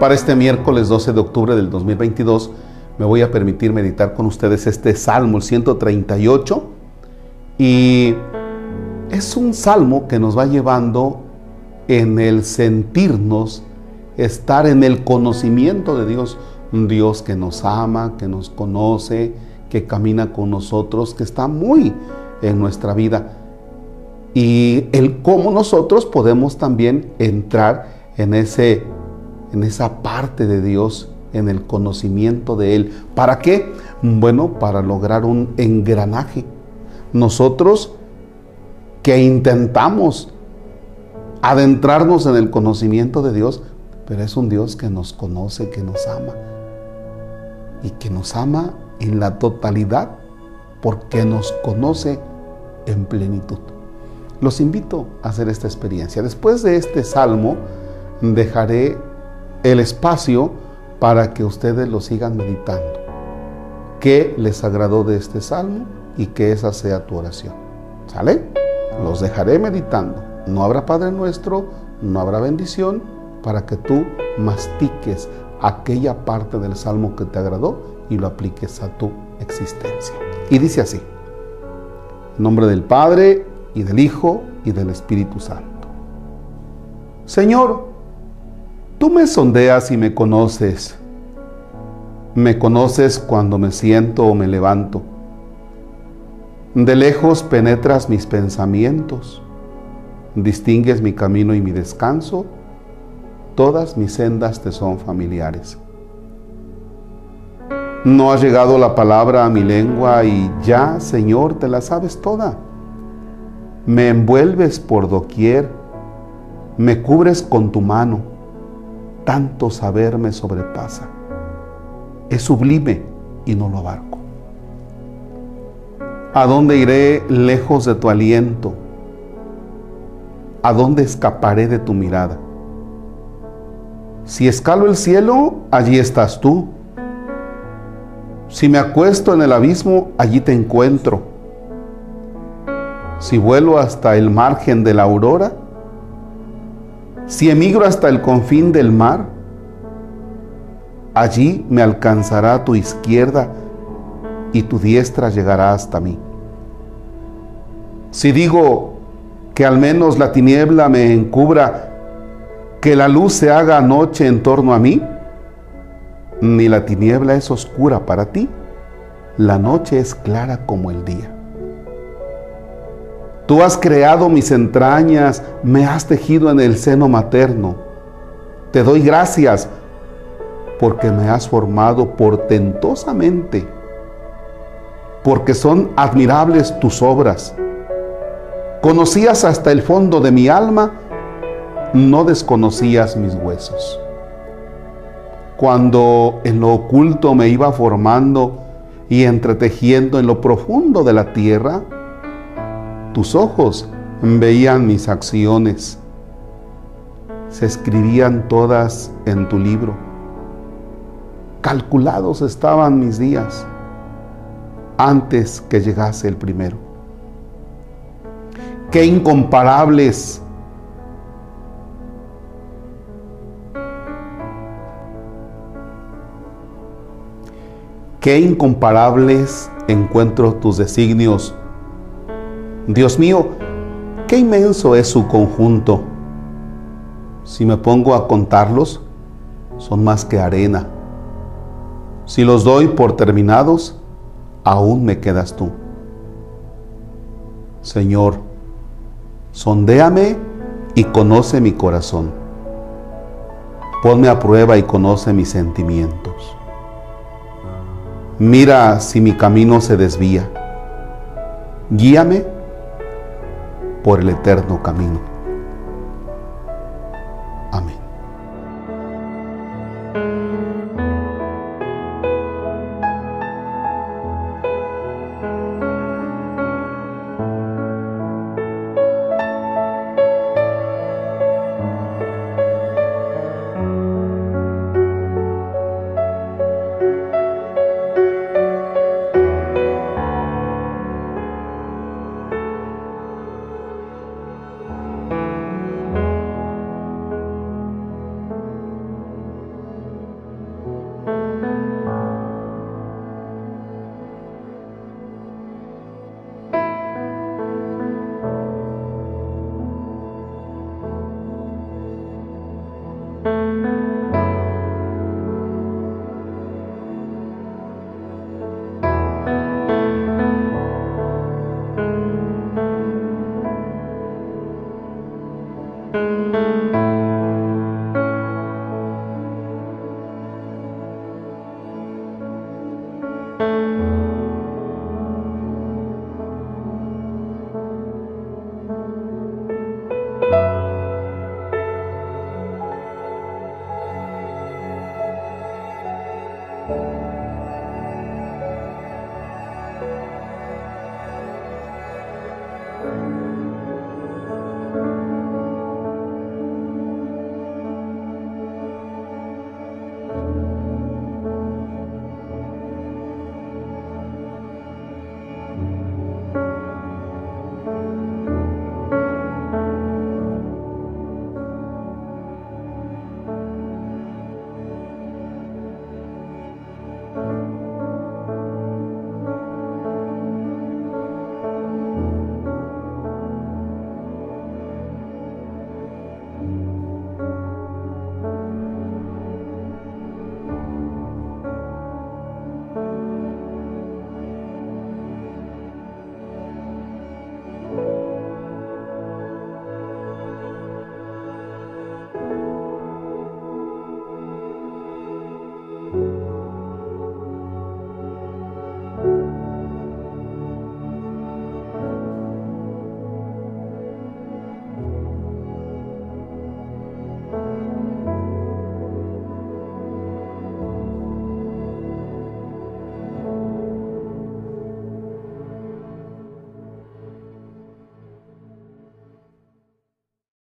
Para este miércoles 12 de octubre del 2022 me voy a permitir meditar con ustedes este Salmo, el 138. Y es un salmo que nos va llevando en el sentirnos, estar en el conocimiento de Dios, un Dios que nos ama, que nos conoce, que camina con nosotros, que está muy en nuestra vida. Y el cómo nosotros podemos también entrar en, ese, en esa parte de Dios, en el conocimiento de Él. ¿Para qué? Bueno, para lograr un engranaje. Nosotros que intentamos adentrarnos en el conocimiento de Dios, pero es un Dios que nos conoce, que nos ama. Y que nos ama en la totalidad porque nos conoce en plenitud. Los invito a hacer esta experiencia. Después de este salmo, dejaré el espacio para que ustedes lo sigan meditando. ¿Qué les agradó de este salmo? Y que esa sea tu oración. ¿Sale? Los dejaré meditando. No habrá Padre nuestro, no habrá bendición, para que tú mastiques aquella parte del salmo que te agradó y lo apliques a tu existencia. Y dice así, nombre del Padre y del Hijo y del Espíritu Santo. Señor, tú me sondeas y me conoces. Me conoces cuando me siento o me levanto. De lejos penetras mis pensamientos. Distingues mi camino y mi descanso. Todas mis sendas te son familiares. No ha llegado la palabra a mi lengua y ya, Señor, te la sabes toda. Me envuelves por doquier, me cubres con tu mano. Tanto saber me sobrepasa. Es sublime y no lo abarco. ¿A dónde iré lejos de tu aliento? ¿A dónde escaparé de tu mirada? Si escalo el cielo, allí estás tú si me acuesto en el abismo, allí te encuentro. Si vuelo hasta el margen de la aurora, si emigro hasta el confín del mar, allí me alcanzará tu izquierda y tu diestra llegará hasta mí. Si digo que al menos la tiniebla me encubra, que la luz se haga noche en torno a mí, ni la tiniebla es oscura para ti, la noche es clara como el día. Tú has creado mis entrañas, me has tejido en el seno materno. Te doy gracias porque me has formado portentosamente, porque son admirables tus obras. Conocías hasta el fondo de mi alma, no desconocías mis huesos cuando en lo oculto me iba formando y entretejiendo en lo profundo de la tierra, tus ojos veían mis acciones, se escribían todas en tu libro. Calculados estaban mis días antes que llegase el primero. Qué incomparables Qué incomparables encuentro tus designios. Dios mío, qué inmenso es su conjunto. Si me pongo a contarlos, son más que arena. Si los doy por terminados, aún me quedas tú. Señor, sondéame y conoce mi corazón. Ponme a prueba y conoce mis sentimientos. Mira si mi camino se desvía. Guíame por el eterno camino. Amén.